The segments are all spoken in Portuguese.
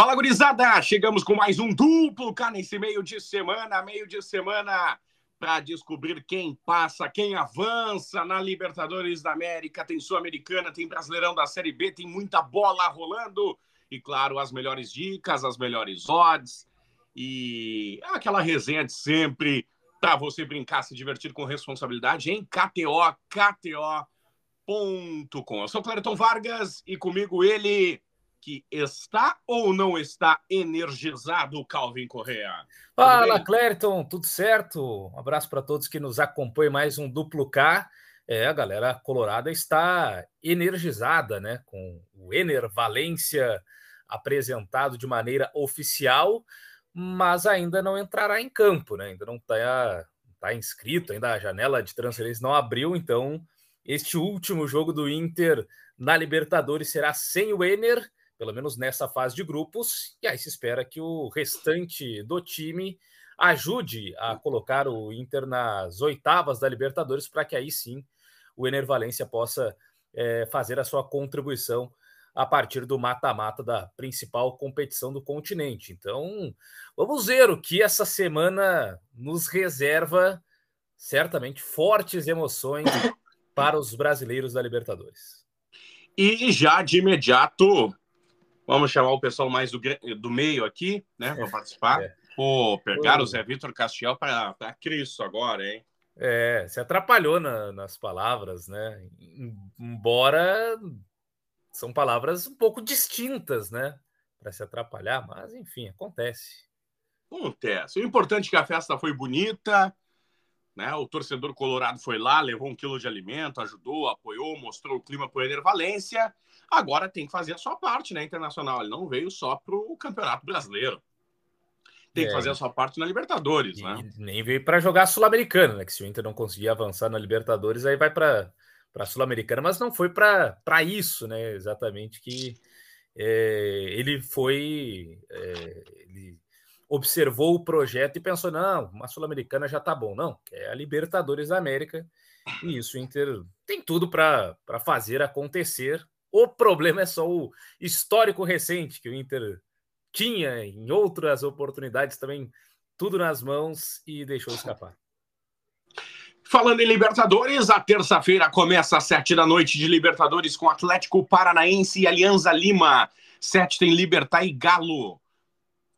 Fala, gurizada! Chegamos com mais um duplo cá nesse meio de semana, meio de semana para descobrir quem passa, quem avança na Libertadores da América. Tem Sul-Americana, tem Brasileirão da Série B, tem muita bola rolando. E, claro, as melhores dicas, as melhores odds e aquela resenha de sempre para você brincar, se divertir com responsabilidade em KTO, KTO.com. Eu sou o Clériton Vargas e comigo ele que está ou não está energizado, Calvin Correa? Fala, Clériton, tudo certo? Um abraço para todos que nos acompanham mais um duplo K. É, a galera colorada está energizada, né? Com o Ener Valência apresentado de maneira oficial, mas ainda não entrará em campo, né? Ainda não está tá inscrito, ainda a janela de transferência não abriu, então este último jogo do Inter na Libertadores será sem o Ener pelo menos nessa fase de grupos, e aí se espera que o restante do time ajude a colocar o Inter nas oitavas da Libertadores, para que aí sim o Ener Valência possa é, fazer a sua contribuição a partir do mata-mata da principal competição do continente. Então, vamos ver o que essa semana nos reserva, certamente fortes emoções para os brasileiros da Libertadores. E já de imediato, Vamos chamar o pessoal mais do, do meio aqui, né, para participar. É. Pô, pegaram o Zé Vitor Castiel para Cristo agora, hein? É, se atrapalhou na, nas palavras, né? Embora são palavras um pouco distintas, né? Para se atrapalhar, mas enfim, acontece. Acontece. O importante é que a festa foi bonita, né? O torcedor colorado foi lá, levou um quilo de alimento, ajudou, apoiou, mostrou o clima para o Valência. Agora tem que fazer a sua parte, né, internacional. Ele não veio só para o Campeonato Brasileiro. Tem é. que fazer a sua parte na Libertadores, e, né? Nem veio para jogar Sul-Americana, né? Que se o Inter não conseguir avançar na Libertadores, aí vai para para Sul-Americana, mas não foi para isso, né? Exatamente que é, ele foi, é, ele observou o projeto e pensou: não, uma Sul-Americana já tá bom. Não, é a Libertadores da América. E isso o Inter tem tudo para fazer acontecer. O problema é só o histórico recente que o Inter tinha em outras oportunidades também, tudo nas mãos e deixou escapar. Falando em Libertadores, a terça-feira começa às sete da noite de Libertadores com Atlético Paranaense e Alianza Lima. Sete tem Libertar e Galo.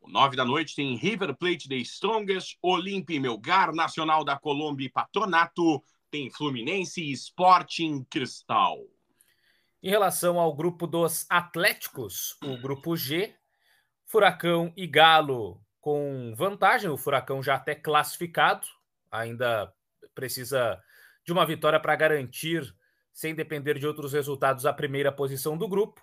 Nove da noite tem River Plate The Strongest, Olimpia e Melgar, Nacional da Colômbia e Patronato, tem Fluminense e Sporting Cristal. Em relação ao grupo dos Atléticos, o grupo G, Furacão e Galo com vantagem, o Furacão já até classificado, ainda precisa de uma vitória para garantir, sem depender de outros resultados, a primeira posição do grupo.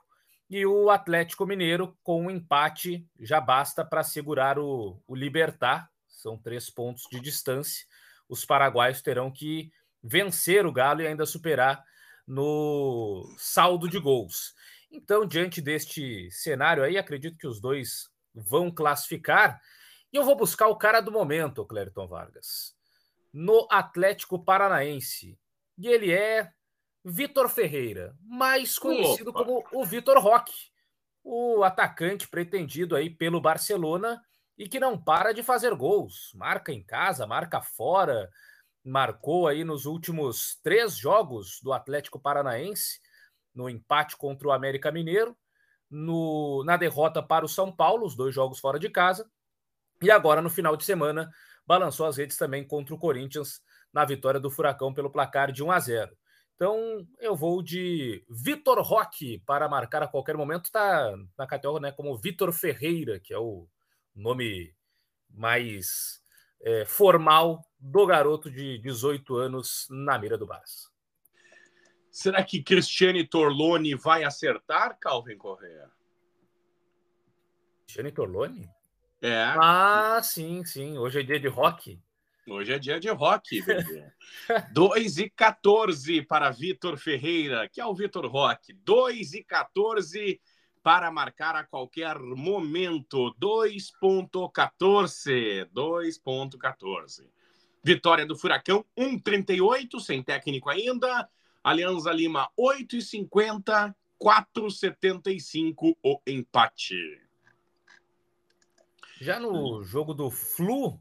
E o Atlético Mineiro, com um empate, já basta para segurar o, o Libertar. São três pontos de distância. Os paraguaios terão que vencer o Galo e ainda superar no saldo de gols. Então, diante deste cenário aí, acredito que os dois vão classificar. E eu vou buscar o cara do momento, Clériton Vargas, no Atlético Paranaense. E ele é Vitor Ferreira, mais conhecido Opa. como o Vitor Roque, o atacante pretendido aí pelo Barcelona e que não para de fazer gols. Marca em casa, marca fora, marcou aí nos últimos três jogos do Atlético Paranaense, no empate contra o América Mineiro, no, na derrota para o São Paulo, os dois jogos fora de casa, e agora no final de semana balançou as redes também contra o Corinthians na vitória do Furacão pelo placar de 1 a 0. Então, eu vou de Vitor Roque para marcar a qualquer momento. Está na categoria né, como Vitor Ferreira, que é o nome mais é, formal do garoto de 18 anos na mira do Barça. Será que Cristiane Torlone vai acertar, Calvin Correa? Cristiane Torlone? É. Ah, sim, sim. Hoje é dia de rock. Hoje é dia de rock, bebê. 2 e 14 para Vitor Ferreira, que é o Vitor Rock. 2 e 14 para marcar a qualquer momento. 2.14. 2.14. Vitória do Furacão, 1,38, sem técnico ainda. Alianza Lima, 8,50. 4,75 o empate. Já no jogo do Flu,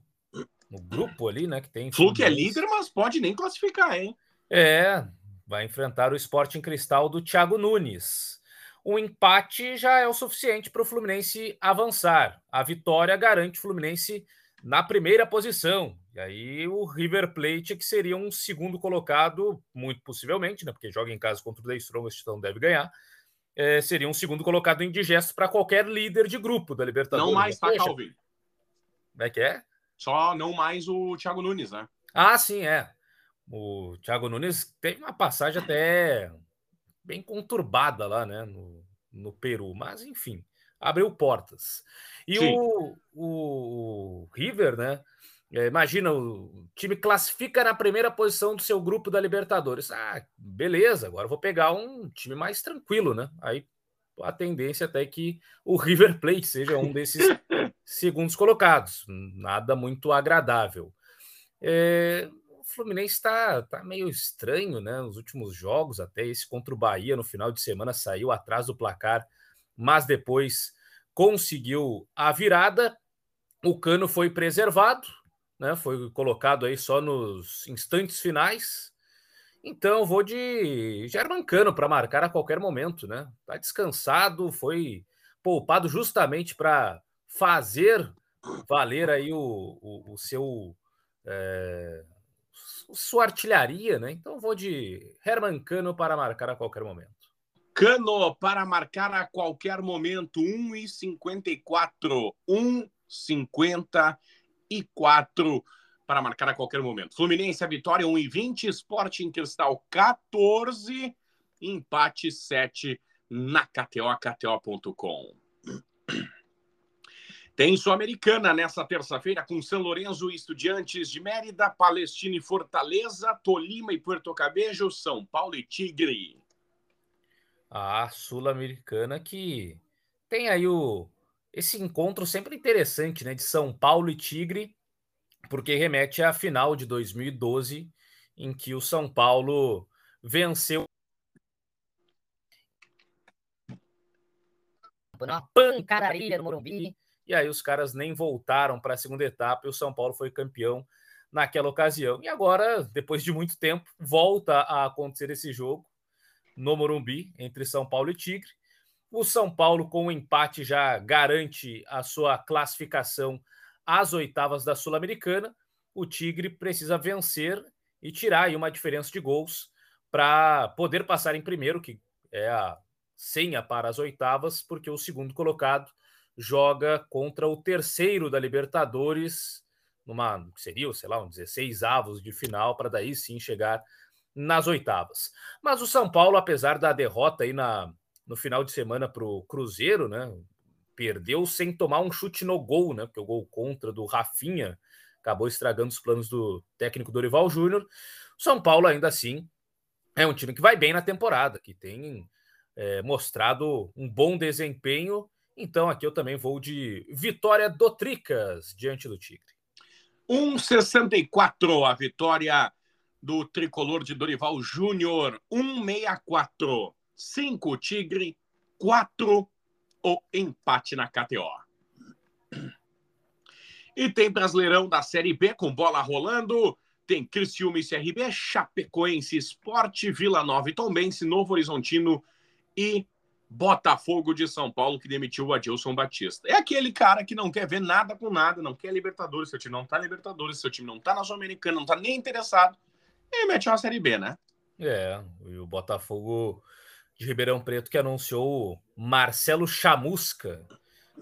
no grupo ali, né? Que tem. Flu que é líder, mas pode nem classificar, hein? É, vai enfrentar o Sporting Cristal do Thiago Nunes. O empate já é o suficiente para o Fluminense avançar. A vitória garante o Fluminense na primeira posição. E aí o River Plate, que seria um segundo colocado, muito possivelmente, né? Porque joga em casa contra o The Strongest, então deve ganhar. É, seria um segundo colocado indigesto para qualquer líder de grupo da Libertadores. Não mais, tá, Calvin? Como é que é? Só não mais o Thiago Nunes, né? Ah, sim, é. O Thiago Nunes teve uma passagem até bem conturbada lá, né, no, no Peru, mas enfim, abriu portas. E o, o, River, né? É, imagina, o time classifica na primeira posição do seu grupo da Libertadores. Ah, beleza, agora vou pegar um time mais tranquilo, né? Aí a tendência até que o River Plate seja um desses segundos colocados. Nada muito agradável. É, Fluminense está tá meio estranho, né? Nos últimos jogos, até esse contra o Bahia no final de semana saiu atrás do placar, mas depois conseguiu a virada. O Cano foi preservado, né? Foi colocado aí só nos instantes finais. Então vou de German Cano para marcar a qualquer momento, né? Tá descansado, foi poupado justamente para fazer valer aí o, o, o seu é, sua artilharia, né? Então vou de Herman Cano para marcar a qualquer momento. Cano para marcar a qualquer momento, 1,54. 1,54 para marcar a qualquer momento. Fluminense, a vitória 1,20. Sporting Cristal 14. Empate 7 na KTO, KTO.com. Tem Sul-Americana nessa terça-feira com São Lourenço, Estudiantes de Mérida, Palestina e Fortaleza, Tolima e Puerto Cabejo, São Paulo e Tigre. A Sul-Americana que tem aí o esse encontro sempre interessante, né, de São Paulo e Tigre, porque remete à final de 2012 em que o São Paulo venceu uma pancadaria no Morumbi e aí os caras nem voltaram para a segunda etapa e o São Paulo foi campeão naquela ocasião. E agora, depois de muito tempo, volta a acontecer esse jogo no Morumbi entre São Paulo e Tigre. O São Paulo, com o empate, já garante a sua classificação às oitavas da Sul-Americana. O Tigre precisa vencer e tirar aí uma diferença de gols para poder passar em primeiro, que é a senha para as oitavas, porque o segundo colocado joga contra o terceiro da Libertadores, numa seria, sei lá, um 16 avos de final, para daí sim chegar nas oitavas. Mas o São Paulo, apesar da derrota aí na, no final de semana para o Cruzeiro, né? Perdeu sem tomar um chute no gol, né? Porque o gol contra do Rafinha acabou estragando os planos do técnico Dorival Júnior. São Paulo, ainda assim, é um time que vai bem na temporada, que tem é, mostrado um bom desempenho então aqui eu também vou de vitória do Tricas diante do Tigre. 1,64 a vitória do tricolor de Dorival Júnior. 1,64. 5 Tigre, 4 o empate na KTO. E tem Brasileirão da Série B com bola rolando. Tem Criciúma e CRB, Chapecoense Esporte, Vila Nova e Tombense, Novo Horizontino e Botafogo de São Paulo que demitiu o Adilson Batista. É aquele cara que não quer ver nada com nada, não quer Libertadores, seu time não tá Libertadores, seu time não tá na Sul-Americana, não tá nem interessado, e mete uma Série B, né? É, e o Botafogo de Ribeirão Preto que anunciou Marcelo Chamusca.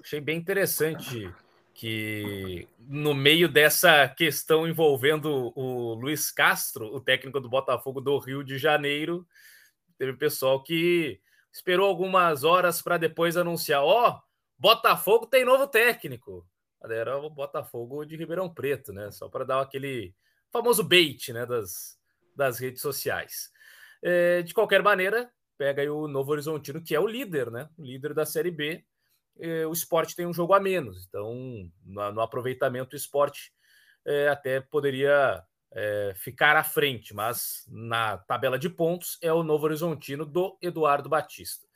Achei bem interessante que no meio dessa questão envolvendo o Luiz Castro, o técnico do Botafogo do Rio de Janeiro, teve pessoal que esperou algumas horas para depois anunciar: ó, oh, Botafogo tem novo técnico. Era o Botafogo de Ribeirão Preto, né? Só para dar aquele famoso bait né, das, das redes sociais. É, de qualquer maneira, pega aí o Novo Horizontino, que é o líder, né? O líder da Série B. É, o esporte tem um jogo a menos, então no, no aproveitamento o esporte é, até poderia é, ficar à frente, mas na tabela de pontos é o Novo Horizontino do Eduardo Batista.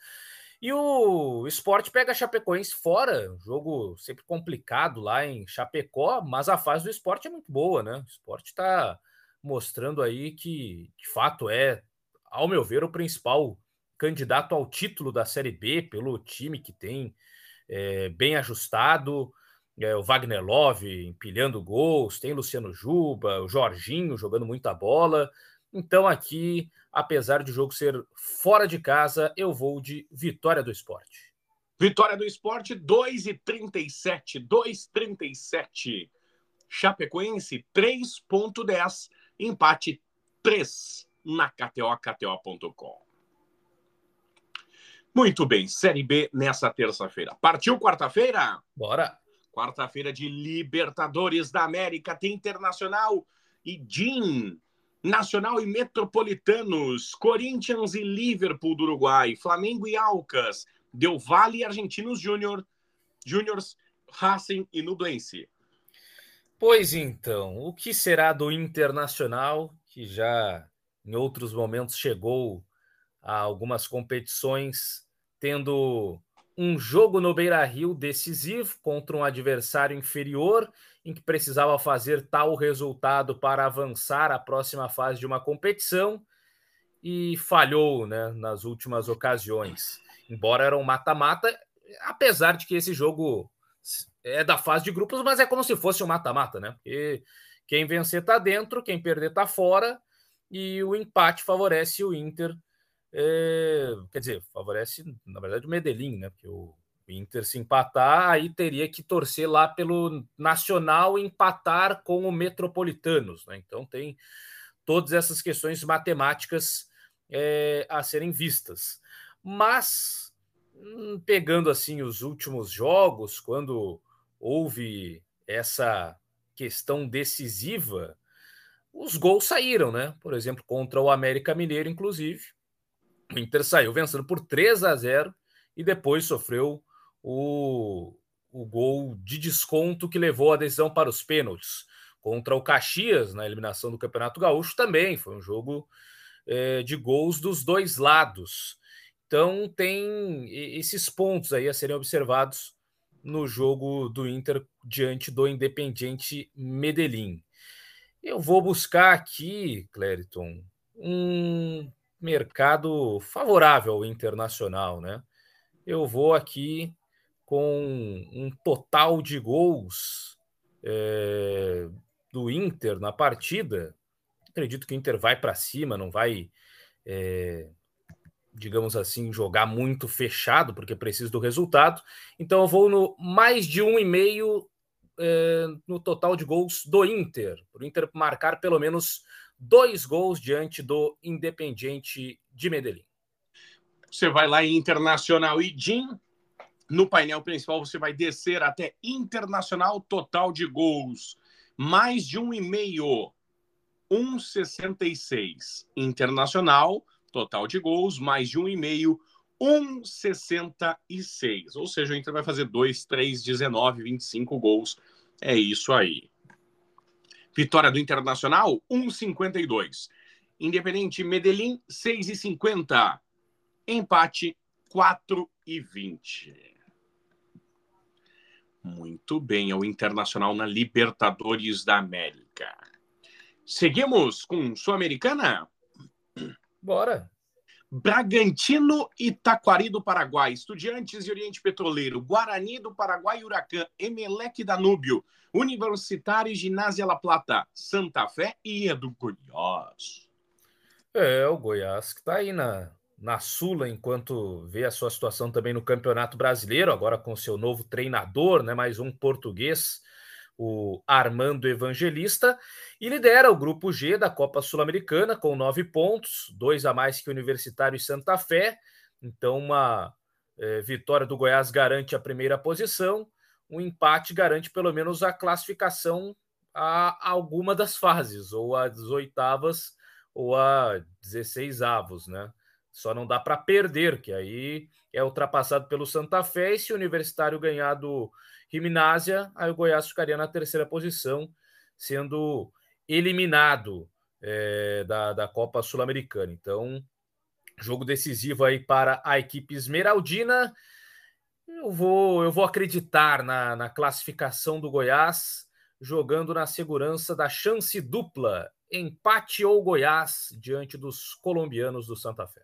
E o esporte pega Chapecoense fora, jogo sempre complicado lá em Chapecó, mas a fase do esporte é muito boa, né? O esporte está mostrando aí que, de fato, é, ao meu ver, o principal candidato ao título da Série B, pelo time que tem é, bem ajustado. É, o Wagner Love empilhando gols, tem Luciano Juba, o Jorginho jogando muita bola. Então, aqui, apesar de o jogo ser fora de casa, eu vou de vitória do esporte. Vitória do esporte, 2,37. 2,37. Chapecoense, 3,10. Empate 3 na KTO, KTO.com. Muito bem, Série B nessa terça-feira. Partiu quarta-feira? Bora! Quarta-feira de Libertadores da América, tem Internacional e DIN. Nacional e Metropolitanos, Corinthians e Liverpool do Uruguai, Flamengo e Alcas, Del Valle e Argentinos Júnior, Júniors, Racing e Nublense. Pois então, o que será do Internacional, que já em outros momentos chegou a algumas competições, tendo um jogo no Beira Rio decisivo contra um adversário inferior, em que precisava fazer tal resultado para avançar à próxima fase de uma competição e falhou né, nas últimas ocasiões. Embora era um mata-mata, apesar de que esse jogo é da fase de grupos, mas é como se fosse um mata-mata, né? Porque quem vencer está dentro, quem perder está fora, e o empate favorece o Inter é, quer dizer, favorece, na verdade, o Medellín, né? Porque o Inter se empatar, aí teria que torcer lá pelo Nacional empatar com o Metropolitanos, né? Então tem todas essas questões matemáticas é, a serem vistas. Mas hum, pegando assim os últimos jogos, quando houve essa questão decisiva, os gols saíram, né? Por exemplo, contra o América Mineiro, inclusive, o Inter saiu vencendo por 3 a 0 e depois sofreu o, o gol de desconto que levou a decisão para os pênaltis. Contra o Caxias, na eliminação do Campeonato Gaúcho, também foi um jogo é, de gols dos dois lados. Então, tem esses pontos aí a serem observados no jogo do Inter diante do Independiente Medellín. Eu vou buscar aqui, Clériton, um mercado favorável ao internacional, né? Eu vou aqui com um total de gols é, do Inter na partida. Acredito que o Inter vai para cima, não vai, é, digamos assim, jogar muito fechado, porque precisa do resultado. Então eu vou no mais de um e meio é, no total de gols do Inter, para o Inter marcar pelo menos dois gols diante do Independiente de Medellín. Você vai lá em Internacional e Jim. No painel principal, você vai descer até Internacional, total de gols. Mais de um e meio. 1,66. Internacional, total de gols, mais de um e meio. 1,66. Ou seja, o Inter vai fazer 2, 3, 19, 25 gols. É isso aí. Vitória do Internacional, 1,52. Independente Medellín, 6,50. Empate, 4,20. Muito bem, é o Internacional na Libertadores da América. Seguimos com Sul-Americana? Bora. Bragantino e Taquari do Paraguai, Estudiantes e Oriente Petroleiro, Guarani do Paraguai e Huracan, Emelec Danúbio, Universitário e Ginásio La Plata, Santa Fé e Edu Goiás. É, o Goiás que está aí na, na Sula, enquanto vê a sua situação também no Campeonato Brasileiro, agora com seu novo treinador, né, mais um português, o Armando Evangelista, e lidera o grupo G da Copa Sul-Americana com nove pontos, dois a mais que o Universitário e Santa Fé. Então, uma é, vitória do Goiás garante a primeira posição, um empate garante pelo menos a classificação a alguma das fases, ou as oitavas ou a 16 avos, né? Só não dá para perder, que aí é ultrapassado pelo Santa Fé, e se o Universitário ganhar do Gimnásia, aí o Goiás ficaria na terceira posição, sendo eliminado é, da, da Copa Sul-Americana. Então, Jogo decisivo aí para a equipe esmeraldina. Eu vou, eu vou acreditar na, na classificação do Goiás, jogando na segurança da chance dupla, empate ou Goiás diante dos colombianos do Santa Fé.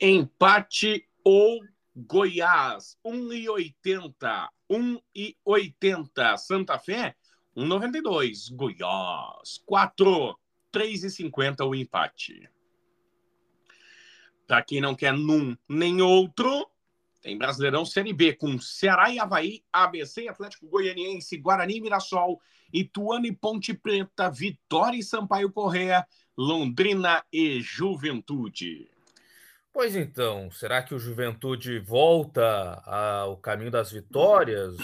Empate ou Goiás, 1,80. 1,80. Santa Fé, 1,92. Goiás, 4. 3,50 o empate. Para quem não quer num nem outro, tem Brasileirão Série B com Ceará e Havaí, ABC, Atlético Goianiense, Guarani, Mirassol, Ituano e Ponte Preta, Vitória e Sampaio Correa, Londrina e Juventude. Pois então, será que o Juventude volta ao caminho das vitórias?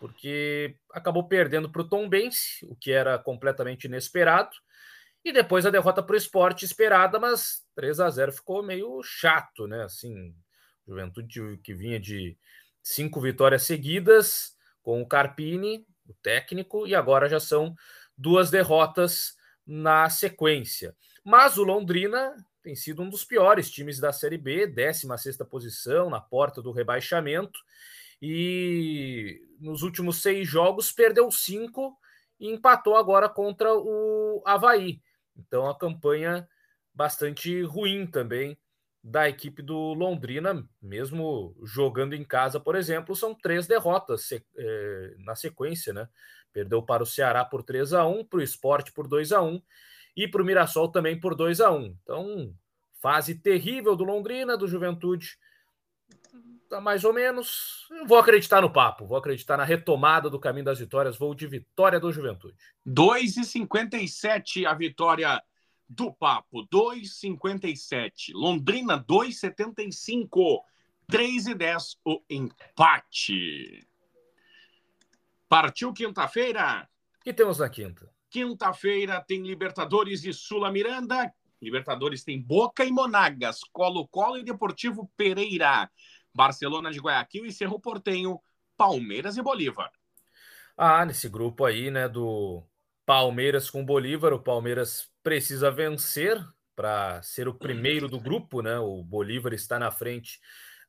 Porque acabou perdendo para o Tom Bense, o que era completamente inesperado. E depois a derrota para o esporte esperada, mas 3 a 0 ficou meio chato, né? Assim, Juventude que vinha de cinco vitórias seguidas com o Carpini, o técnico, e agora já são duas derrotas na sequência. Mas o Londrina tem sido um dos piores times da Série B, 16 posição, na porta do rebaixamento, e nos últimos seis jogos perdeu cinco e empatou agora contra o Havaí. Então a campanha bastante ruim também da equipe do Londrina, mesmo jogando em casa, por exemplo, são três derrotas é, na sequência, né? Perdeu para o Ceará por 3 a 1 para o Esporte por 2 a 1 e para o Mirassol também por 2 a 1 Então, fase terrível do Londrina, do Juventude. Tá mais ou menos. Eu vou acreditar no papo, vou acreditar na retomada do caminho das vitórias. Vou de vitória do Juventude. 2,57 a vitória do Papo, 2,57. Londrina, 2,75. 3 e 10 o empate. Partiu quinta-feira? O que temos na quinta? Quinta-feira tem Libertadores e Sula Miranda. Libertadores tem Boca e Monagas, Colo-Colo e Deportivo Pereira. Barcelona de Guayaquil e Cerro Portenho, Palmeiras e Bolívar. Ah, nesse grupo aí, né, do Palmeiras com Bolívar, o Palmeiras precisa vencer para ser o primeiro do grupo, né? O Bolívar está na frente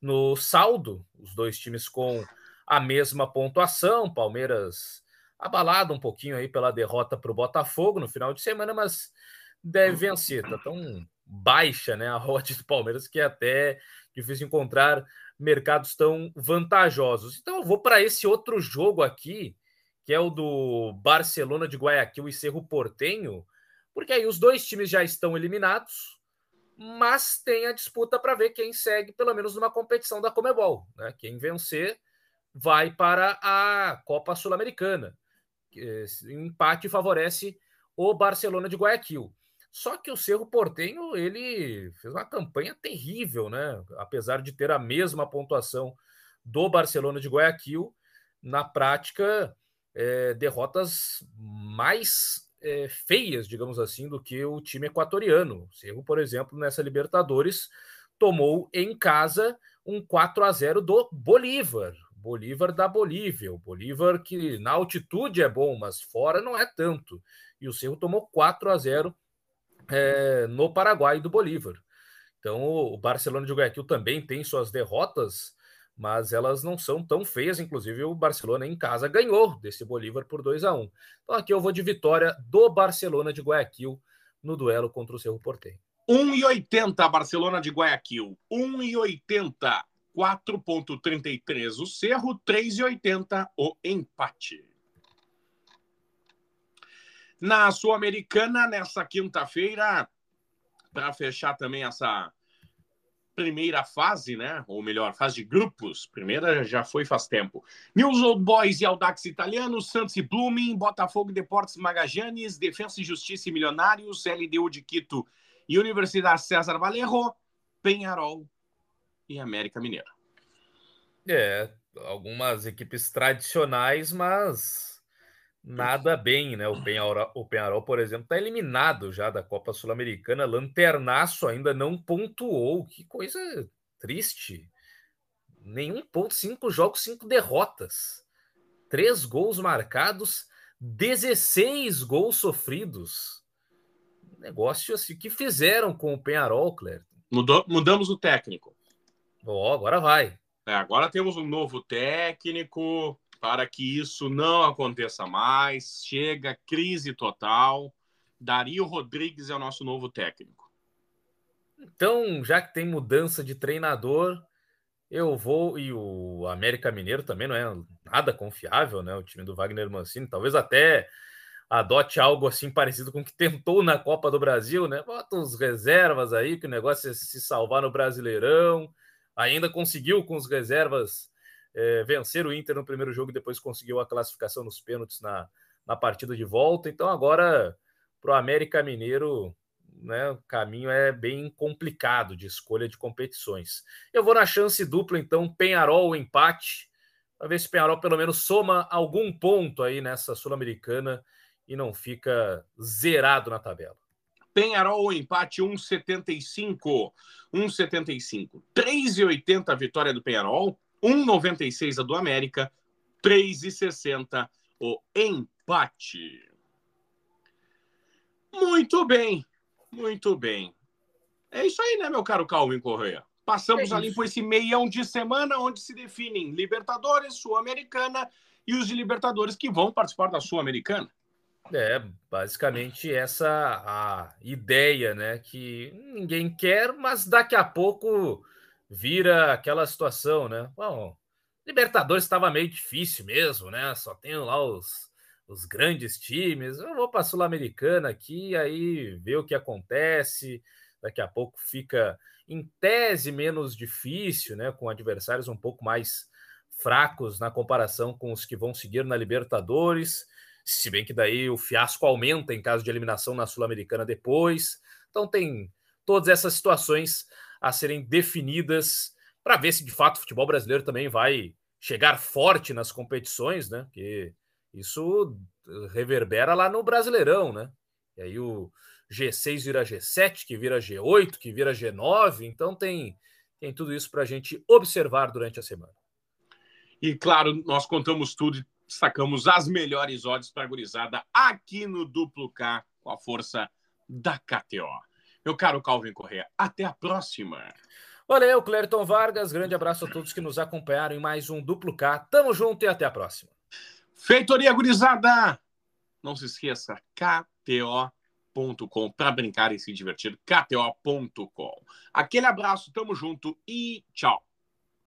no saldo, os dois times com a mesma pontuação. Palmeiras abalado um pouquinho aí pela derrota para o Botafogo no final de semana, mas deve vencer. Tá tão baixa, né, a rota do Palmeiras que é até difícil encontrar mercados tão vantajosos. Então eu vou para esse outro jogo aqui, que é o do Barcelona de Guayaquil e Cerro Portenho porque aí os dois times já estão eliminados, mas tem a disputa para ver quem segue, pelo menos numa competição da Comebol. Né? Quem vencer vai para a Copa Sul-Americana. O empate favorece o Barcelona de Guayaquil. Só que o Cerro Portenho ele fez uma campanha terrível, né? Apesar de ter a mesma pontuação do Barcelona de Guayaquil, na prática, é, derrotas mais é, feias, digamos assim, do que o time equatoriano. O Cerro, por exemplo, nessa Libertadores, tomou em casa um 4 a 0 do Bolívar. Bolívar da Bolívia. O Bolívar que na altitude é bom, mas fora não é tanto. E o Cerro tomou 4 a 0 é, no Paraguai do Bolívar. Então o Barcelona de Guayaquil também tem suas derrotas mas elas não são tão feias. Inclusive, o Barcelona em casa ganhou desse Bolívar por 2 a 1 Então, aqui eu vou de vitória do Barcelona de Guayaquil no duelo contra o Cerro Porteño. 1,80 Barcelona de Guayaquil. 1,80. 4,33 o Cerro, 3,80 o empate. Na Sul-Americana, nessa quinta-feira, para fechar também essa primeira fase, né? Ou melhor, fase de grupos. Primeira já foi faz tempo. News Old Boys e Audax Italiano, Santos e Blooming, Botafogo e Deportes Magajanes, Defensa e Justiça e Milionários, LDU de Quito e Universidade César Valerro, Penharol e América Mineiro. É, algumas equipes tradicionais, mas nada bem, né? O Penharol, o Penharol por exemplo, está eliminado já da Copa Sul-Americana. Lanternaço ainda não pontuou. Que coisa triste. Nenhum ponto, cinco jogos, cinco derrotas. Três gols marcados, 16 gols sofridos. Negócio assim, que fizeram com o Penharol, Claire? Mudou, mudamos o técnico. Oh, agora vai. É, agora temos um novo técnico para que isso não aconteça mais. Chega crise total. Dario Rodrigues é o nosso novo técnico. Então, já que tem mudança de treinador, eu vou. E o América Mineiro também não é nada confiável, né? O time do Wagner Mancini, talvez até adote algo assim parecido com o que tentou na Copa do Brasil, né? Bota os reservas aí, que o negócio é se salvar no Brasileirão. Ainda conseguiu com os reservas é, vencer o Inter no primeiro jogo e depois conseguiu a classificação nos pênaltis na, na partida de volta. Então agora para o América Mineiro né, o caminho é bem complicado de escolha de competições. Eu vou na chance dupla, então, Penharol empate, para ver se Penharol pelo menos soma algum ponto aí nessa Sul-Americana e não fica zerado na tabela. Penharol empate 1,75. 1,75. 3,80 a vitória do Penharol, 1,96 a do América, 3,60 o empate. Muito bem. Muito bem. É isso aí, né, meu caro Calvin Correia? Passamos é ali por esse meião de semana onde se definem Libertadores, Sul-Americana e os de Libertadores que vão participar da Sul-Americana. É, basicamente essa a ideia, né? Que ninguém quer, mas daqui a pouco vira aquela situação, né? Bom, Libertadores estava meio difícil mesmo, né? Só tem lá os os grandes times. Eu vou para a Sul-Americana aqui, aí ver o que acontece. Daqui a pouco fica em tese menos difícil, né? Com adversários um pouco mais fracos na comparação com os que vão seguir na Libertadores. Se bem que daí o fiasco aumenta em caso de eliminação na Sul-Americana depois. Então tem todas essas situações a serem definidas para ver se de fato o futebol brasileiro também vai chegar forte nas competições, né? Porque isso reverbera lá no Brasileirão, né? E aí o G6 vira G7, que vira G8, que vira G9. Então tem, tem tudo isso para a gente observar durante a semana. E claro, nós contamos tudo sacamos as melhores odds para a gurizada aqui no Duplo K com a força da KTO. Meu caro Calvin Correa, até a próxima. Valeu, Clerton Vargas. Grande abraço a todos que nos acompanharam em mais um Duplo K. Tamo junto e até a próxima. Feitoria gurizada! Não se esqueça, kto.com para brincar e se divertir, kto.com. Aquele abraço, tamo junto e tchau.